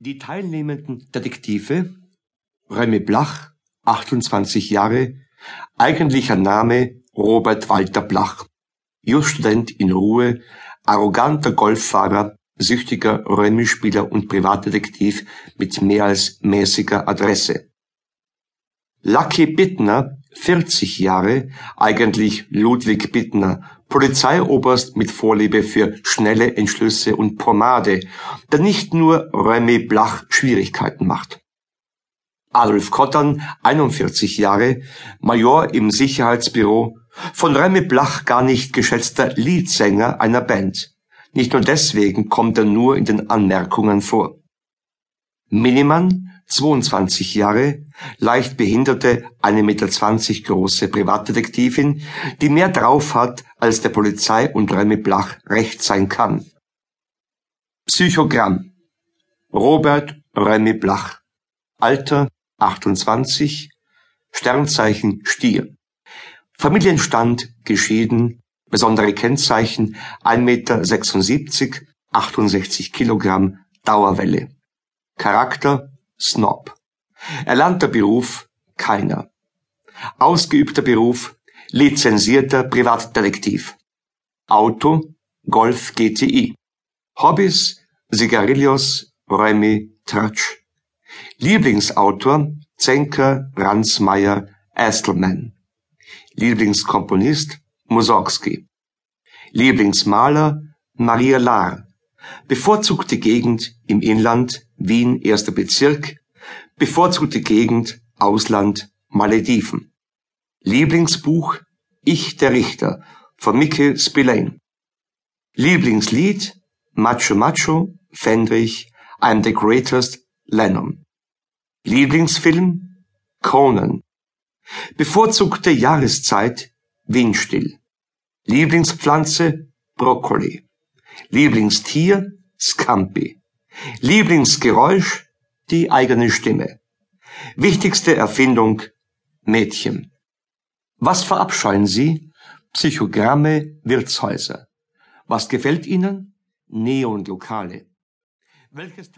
Die teilnehmenden Detektive Remy Blach, 28 Jahre, eigentlicher Name Robert Walter Blach, Jurastudent in Ruhe, arroganter Golffahrer, süchtiger Remy-Spieler und Privatdetektiv mit mehr als mäßiger Adresse. Lucky Bittner, 40 Jahre, eigentlich Ludwig Bittner, Polizeioberst mit Vorliebe für schnelle Entschlüsse und Pomade, der nicht nur Remy Blach Schwierigkeiten macht. Adolf Kottern, 41 Jahre, Major im Sicherheitsbüro, von Remy Blach gar nicht geschätzter Leadsänger einer Band. Nicht nur deswegen kommt er nur in den Anmerkungen vor. Minimann, 22 Jahre, leicht behinderte, 1,20 Meter große Privatdetektivin, die mehr drauf hat, als der Polizei und Remy Blach recht sein kann. Psychogramm. Robert Remy Blach. Alter 28 Sternzeichen Stier. Familienstand geschieden Besondere Kennzeichen 1,76 Meter 68 Kilogramm Dauerwelle. Charakter Snob. Erlernter Beruf keiner. Ausgeübter Beruf lizenzierter Privatdetektiv. Auto Golf GTI. Hobbys Sigarillos, Remy, Tratsch. Lieblingsautor Zenker, Ransmayr, Astelman. Lieblingskomponist Mussorgsky. Lieblingsmaler Maria Lahr. Bevorzugte Gegend im Inland Wien erster Bezirk, bevorzugte Gegend Ausland Malediven. Lieblingsbuch Ich der Richter von Mickey Spillane. Lieblingslied Macho Macho Fendrich I'm the Greatest Lennon. Lieblingsfilm Conan. Bevorzugte Jahreszeit Windstill. Lieblingspflanze Brokkoli. Lieblingstier Scampi. Lieblingsgeräusch die eigene Stimme. Wichtigste Erfindung Mädchen. Was verabscheuen Sie? Psychogramme, Wirtshäuser. Was gefällt Ihnen? Neonlokale. Welches